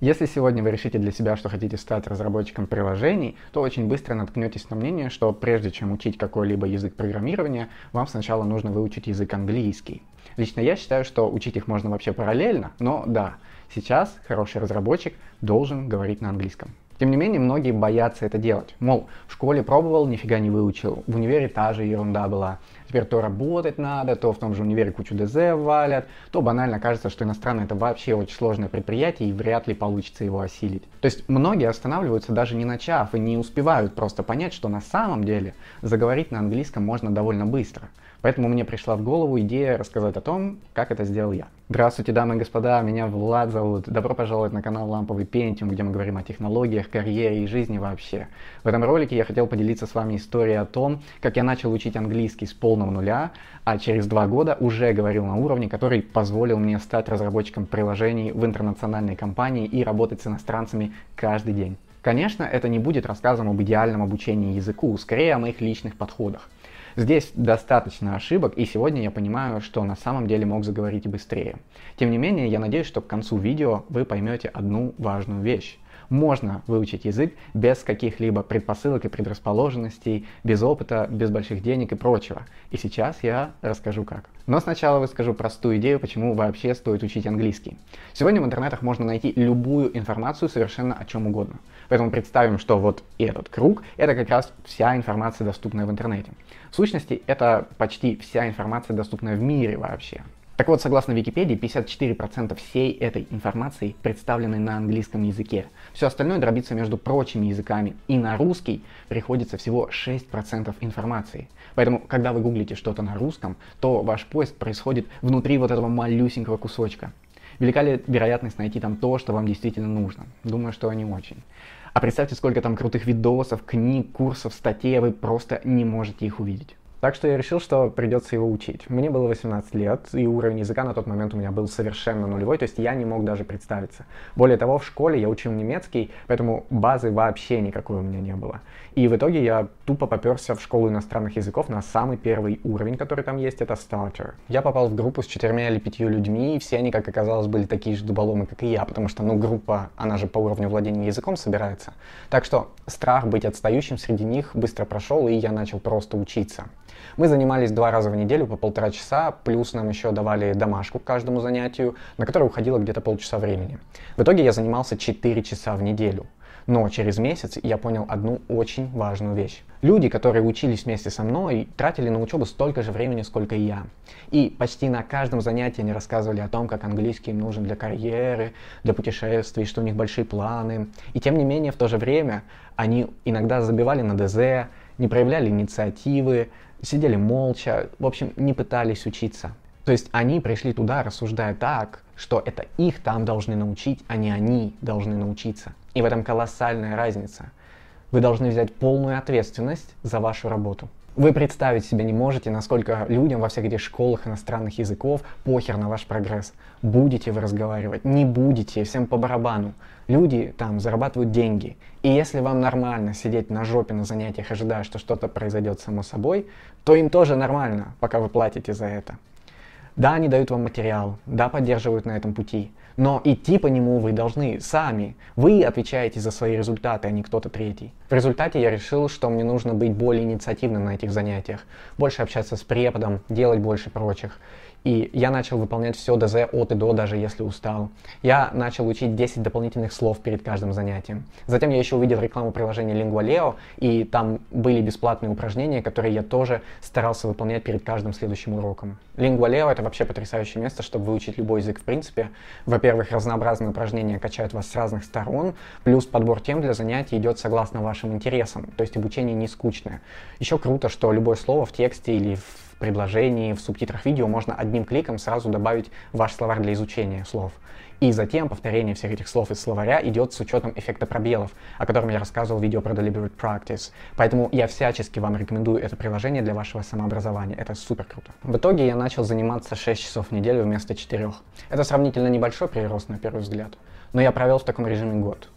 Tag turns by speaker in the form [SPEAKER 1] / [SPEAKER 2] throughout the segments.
[SPEAKER 1] Если сегодня вы решите для себя, что хотите стать разработчиком приложений, то очень быстро наткнетесь на мнение, что прежде чем учить какой-либо язык программирования, вам сначала нужно выучить язык английский. Лично я считаю, что учить их можно вообще параллельно, но да, сейчас хороший разработчик должен говорить на английском. Тем не менее, многие боятся это делать. Мол, в школе пробовал, нифига не выучил. В универе та же ерунда была. Теперь то работать надо, то в том же универе кучу ДЗ валят, то банально кажется, что иностранное это вообще очень сложное предприятие и вряд ли получится его осилить. То есть многие останавливаются даже не начав и не успевают просто понять, что на самом деле заговорить на английском можно довольно быстро. Поэтому мне пришла в голову идея рассказать о том, как это сделал я. Здравствуйте, дамы и господа, меня Влад зовут. Добро пожаловать на канал Ламповый Пентиум, где мы говорим о технологиях, карьере и жизни вообще. В этом ролике я хотел поделиться с вами историей о том, как я начал учить английский с полного нуля, а через два года уже говорил на уровне, который позволил мне стать разработчиком приложений в интернациональной компании и работать с иностранцами каждый день. Конечно, это не будет рассказом об идеальном обучении языку, скорее о моих личных подходах. Здесь достаточно ошибок, и сегодня я понимаю, что на самом деле мог заговорить быстрее. Тем не менее, я надеюсь, что к концу видео вы поймете одну важную вещь. Можно выучить язык без каких-либо предпосылок и предрасположенностей, без опыта, без больших денег и прочего. И сейчас я расскажу как. Но сначала выскажу простую идею, почему вообще стоит учить английский. Сегодня в интернетах можно найти любую информацию совершенно о чем угодно. Поэтому представим, что вот этот круг — это как раз вся информация, доступная в интернете. В сущности, это почти вся информация, доступная в мире вообще. Так вот, согласно Википедии, 54% всей этой информации представлены на английском языке. Все остальное дробится между прочими языками. И на русский приходится всего 6% информации. Поэтому, когда вы гуглите что-то на русском, то ваш поиск происходит внутри вот этого малюсенького кусочка. Велика ли вероятность найти там то, что вам действительно нужно? Думаю, что не очень. А представьте, сколько там крутых видосов, книг, курсов, статей, а вы просто не можете их увидеть. Так что я решил, что придется его учить. Мне было 18 лет, и уровень языка на тот момент у меня был совершенно нулевой, то есть я не мог даже представиться. Более того, в школе я учил немецкий, поэтому базы вообще никакой у меня не было. И в итоге я тупо поперся в школу иностранных языков на самый первый уровень, который там есть, это Starter. Я попал в группу с четырьмя или пятью людьми, и все они, как оказалось, были такие же дуболомы, как и я, потому что, ну, группа, она же по уровню владения языком собирается. Так что страх быть отстающим среди них быстро прошел, и я начал просто учиться. Мы занимались два раза в неделю по полтора часа, плюс нам еще давали домашку к каждому занятию, на которое уходило где-то полчаса времени. В итоге я занимался 4 часа в неделю. Но через месяц я понял одну очень важную вещь. Люди, которые учились вместе со мной, тратили на учебу столько же времени, сколько и я. И почти на каждом занятии они рассказывали о том, как английский им нужен для карьеры, для путешествий, что у них большие планы. И тем не менее, в то же время они иногда забивали на ДЗ, не проявляли инициативы, сидели молча, в общем, не пытались учиться. То есть они пришли туда, рассуждая так, что это их там должны научить, а не они должны научиться. И в этом колоссальная разница. Вы должны взять полную ответственность за вашу работу. Вы представить себе не можете, насколько людям во всех этих школах иностранных языков похер на ваш прогресс. Будете вы разговаривать, не будете, всем по барабану. Люди там зарабатывают деньги. И если вам нормально сидеть на жопе на занятиях, ожидая, что что-то произойдет само собой, то им тоже нормально, пока вы платите за это. Да, они дают вам материал, да, поддерживают на этом пути, но идти по нему вы должны сами. Вы отвечаете за свои результаты, а не кто-то третий. В результате я решил, что мне нужно быть более инициативным на этих занятиях, больше общаться с преподом, делать больше прочих. И я начал выполнять все ДЗ от и до, даже если устал. Я начал учить 10 дополнительных слов перед каждым занятием. Затем я еще увидел рекламу приложения Lingualeo, и там были бесплатные упражнения, которые я тоже старался выполнять перед каждым следующим уроком. Lingualeo — это вообще потрясающее место, чтобы выучить любой язык в принципе. Во-первых, разнообразные упражнения качают вас с разных сторон, плюс подбор тем для занятий идет согласно вашим интересам, то есть обучение не скучное. Еще круто, что любое слово в тексте или в предложении, в субтитрах видео можно одним кликом сразу добавить ваш словарь для изучения слов. И затем повторение всех этих слов из словаря идет с учетом эффекта пробелов, о котором я рассказывал в видео про Deliberate Practice. Поэтому я всячески вам рекомендую это приложение для вашего самообразования. Это супер круто. В итоге я начал заниматься 6 часов в неделю вместо 4. Это сравнительно небольшой прирост на первый взгляд, но я провел в таком режиме год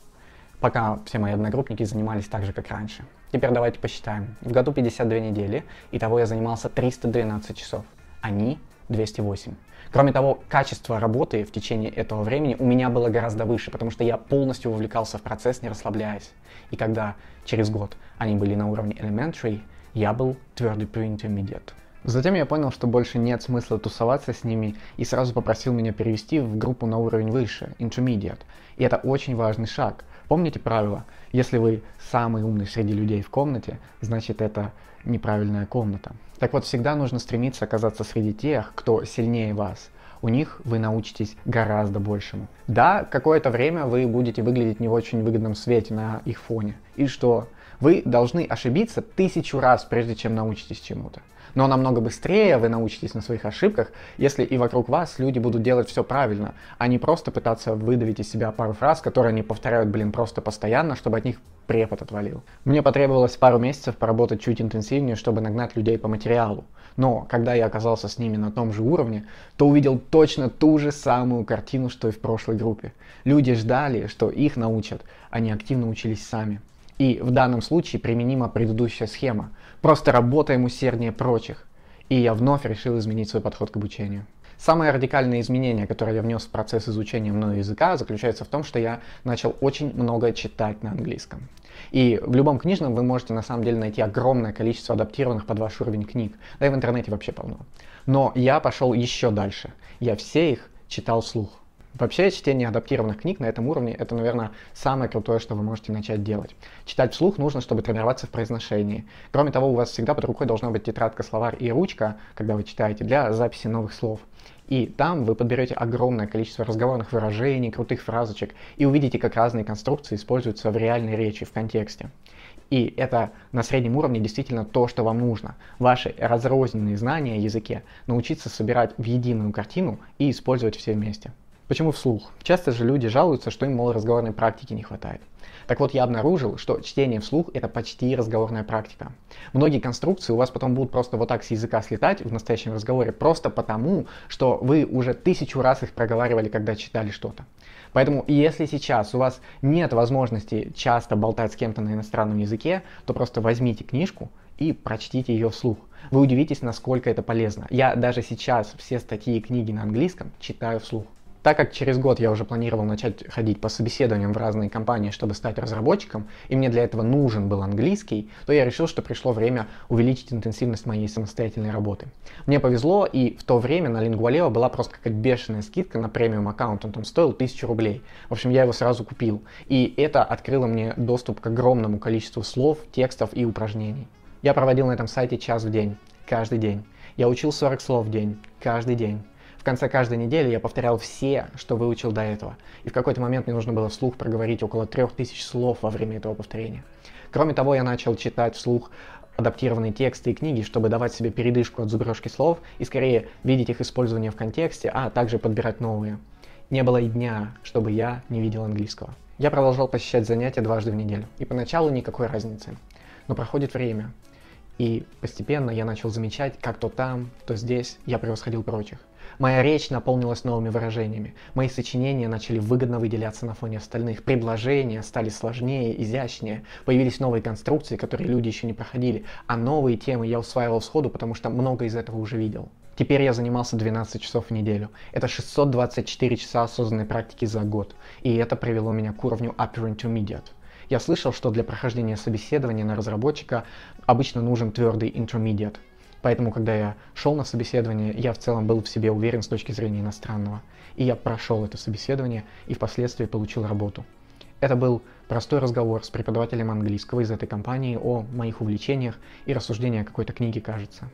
[SPEAKER 1] пока все мои одногруппники занимались так же, как раньше. Теперь давайте посчитаем. В году 52 недели, и того я занимался 312 часов. Они 208. Кроме того, качество работы в течение этого времени у меня было гораздо выше, потому что я полностью вовлекался в процесс, не расслабляясь. И когда через год они были на уровне elementary, я был твердый pre-intermediate. Затем я понял, что больше нет смысла тусоваться с ними и сразу попросил меня перевести в группу на уровень выше, intermediate. И это очень важный шаг. Помните правило? Если вы самый умный среди людей в комнате, значит это неправильная комната. Так вот, всегда нужно стремиться оказаться среди тех, кто сильнее вас. У них вы научитесь гораздо большему. Да, какое-то время вы будете выглядеть не в очень выгодном свете на их фоне. И что? Вы должны ошибиться тысячу раз, прежде чем научитесь чему-то. Но намного быстрее вы научитесь на своих ошибках, если и вокруг вас люди будут делать все правильно, а не просто пытаться выдавить из себя пару фраз, которые они повторяют, блин, просто постоянно, чтобы от них препод отвалил. Мне потребовалось пару месяцев поработать чуть интенсивнее, чтобы нагнать людей по материалу. Но когда я оказался с ними на том же уровне, то увидел точно ту же самую картину, что и в прошлой группе. Люди ждали, что их научат, они активно учились сами. И в данном случае применима предыдущая схема. Просто работаем усерднее прочих. И я вновь решил изменить свой подход к обучению. Самое радикальное изменение, которое я внес в процесс изучения мною языка, заключается в том, что я начал очень много читать на английском. И в любом книжном вы можете на самом деле найти огромное количество адаптированных под ваш уровень книг. Да и в интернете вообще полно. Но я пошел еще дальше. Я все их читал вслух. Вообще, чтение адаптированных книг на этом уровне – это, наверное, самое крутое, что вы можете начать делать. Читать вслух нужно, чтобы тренироваться в произношении. Кроме того, у вас всегда под рукой должна быть тетрадка, словарь и ручка, когда вы читаете, для записи новых слов. И там вы подберете огромное количество разговорных выражений, крутых фразочек и увидите, как разные конструкции используются в реальной речи, в контексте. И это на среднем уровне действительно то, что вам нужно. Ваши разрозненные знания о языке научиться собирать в единую картину и использовать все вместе. Почему вслух? Часто же люди жалуются, что им, мол, разговорной практики не хватает. Так вот, я обнаружил, что чтение вслух – это почти разговорная практика. Многие конструкции у вас потом будут просто вот так с языка слетать в настоящем разговоре, просто потому, что вы уже тысячу раз их проговаривали, когда читали что-то. Поэтому, если сейчас у вас нет возможности часто болтать с кем-то на иностранном языке, то просто возьмите книжку и прочтите ее вслух. Вы удивитесь, насколько это полезно. Я даже сейчас все статьи и книги на английском читаю вслух. Так как через год я уже планировал начать ходить по собеседованиям в разные компании, чтобы стать разработчиком, и мне для этого нужен был английский, то я решил, что пришло время увеличить интенсивность моей самостоятельной работы. Мне повезло, и в то время на Lingualeo была просто какая-то бешеная скидка на премиум аккаунт, он там стоил 1000 рублей. В общем, я его сразу купил, и это открыло мне доступ к огромному количеству слов, текстов и упражнений. Я проводил на этом сайте час в день, каждый день. Я учил 40 слов в день, каждый день. В конце каждой недели я повторял все, что выучил до этого. И в какой-то момент мне нужно было вслух проговорить около трех тысяч слов во время этого повторения. Кроме того, я начал читать вслух адаптированные тексты и книги, чтобы давать себе передышку от зубрежки слов и скорее видеть их использование в контексте, а также подбирать новые. Не было и дня, чтобы я не видел английского. Я продолжал посещать занятия дважды в неделю, и поначалу никакой разницы. Но проходит время, и постепенно я начал замечать, как то там, то здесь я превосходил прочих. Моя речь наполнилась новыми выражениями. Мои сочинения начали выгодно выделяться на фоне остальных. Предложения стали сложнее, изящнее. Появились новые конструкции, которые люди еще не проходили. А новые темы я усваивал сходу, потому что много из этого уже видел. Теперь я занимался 12 часов в неделю. Это 624 часа осознанной практики за год. И это привело меня к уровню Upper Intermediate. Я слышал, что для прохождения собеседования на разработчика обычно нужен твердый Intermediate. Поэтому, когда я шел на собеседование, я в целом был в себе уверен с точки зрения иностранного. И я прошел это собеседование и впоследствии получил работу. Это был простой разговор с преподавателем английского из этой компании о моих увлечениях и рассуждения о какой-то книге, кажется.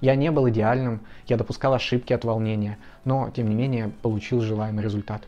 [SPEAKER 1] Я не был идеальным, я допускал ошибки от волнения, но, тем не менее, получил желаемый результат.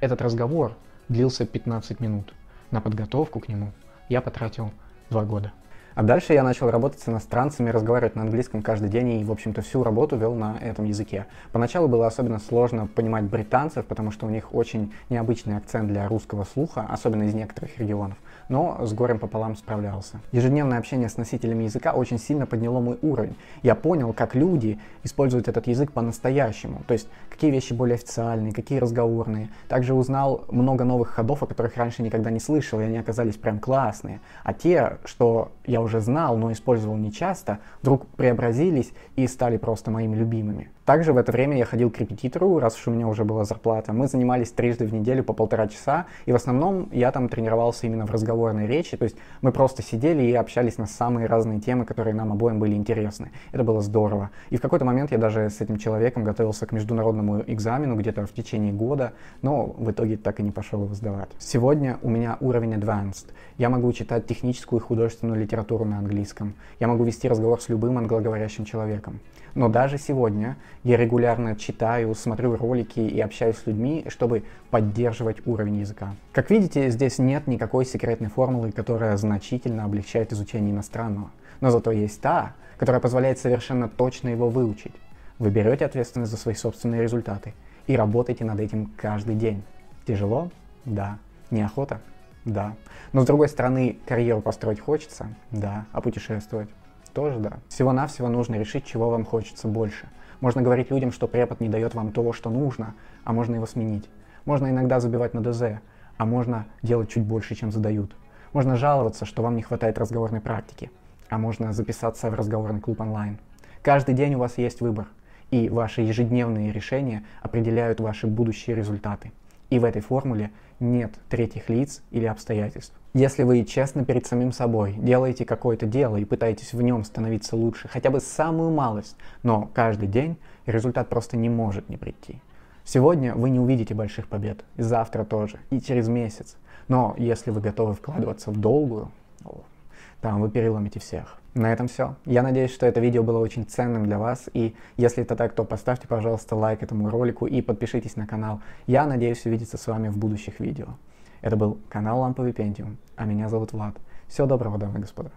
[SPEAKER 1] Этот разговор длился 15 минут. На подготовку к нему я потратил два года. А дальше я начал работать с иностранцами, разговаривать на английском каждый день и, в общем-то, всю работу вел на этом языке. Поначалу было особенно сложно понимать британцев, потому что у них очень необычный акцент для русского слуха, особенно из некоторых регионов но с горем пополам справлялся. Ежедневное общение с носителями языка очень сильно подняло мой уровень. Я понял, как люди используют этот язык по-настоящему, то есть какие вещи более официальные, какие разговорные. Также узнал много новых ходов, о которых раньше никогда не слышал, и они оказались прям классные. А те, что уже знал, но использовал нечасто, вдруг преобразились и стали просто моими любимыми. Также в это время я ходил к репетитору, раз уж у меня уже была зарплата. Мы занимались трижды в неделю по полтора часа, и в основном я там тренировался именно в разговорной речи, то есть мы просто сидели и общались на самые разные темы, которые нам обоим были интересны. Это было здорово. И в какой-то момент я даже с этим человеком готовился к международному экзамену где-то в течение года, но в итоге так и не пошел его сдавать. Сегодня у меня уровень advanced. Я могу читать техническую и художественную литературу на английском. Я могу вести разговор с любым англоговорящим человеком. Но даже сегодня я регулярно читаю, смотрю ролики и общаюсь с людьми, чтобы поддерживать уровень языка. Как видите, здесь нет никакой секретной формулы, которая значительно облегчает изучение иностранного. Но зато есть та, которая позволяет совершенно точно его выучить. Вы берете ответственность за свои собственные результаты и работаете над этим каждый день. Тяжело? Да. Неохота? Да. Но с другой стороны, карьеру построить хочется? Да. А путешествовать? Тоже да. Всего-навсего нужно решить, чего вам хочется больше. Можно говорить людям, что препод не дает вам того, что нужно, а можно его сменить. Можно иногда забивать на ДЗ, а можно делать чуть больше, чем задают. Можно жаловаться, что вам не хватает разговорной практики, а можно записаться в разговорный клуб онлайн. Каждый день у вас есть выбор, и ваши ежедневные решения определяют ваши будущие результаты. И в этой формуле нет третьих лиц или обстоятельств. Если вы честно перед самим собой делаете какое-то дело и пытаетесь в нем становиться лучше, хотя бы самую малость, но каждый день результат просто не может не прийти. Сегодня вы не увидите больших побед, и завтра тоже, и через месяц. Но если вы готовы вкладываться в долгую, там вы переломите всех. На этом все. Я надеюсь, что это видео было очень ценным для вас. И если это так, то поставьте, пожалуйста, лайк этому ролику и подпишитесь на канал. Я надеюсь увидеться с вами в будущих видео. Это был канал Ламповый Пентиум, а меня зовут Влад. Всего доброго, дамы и господа.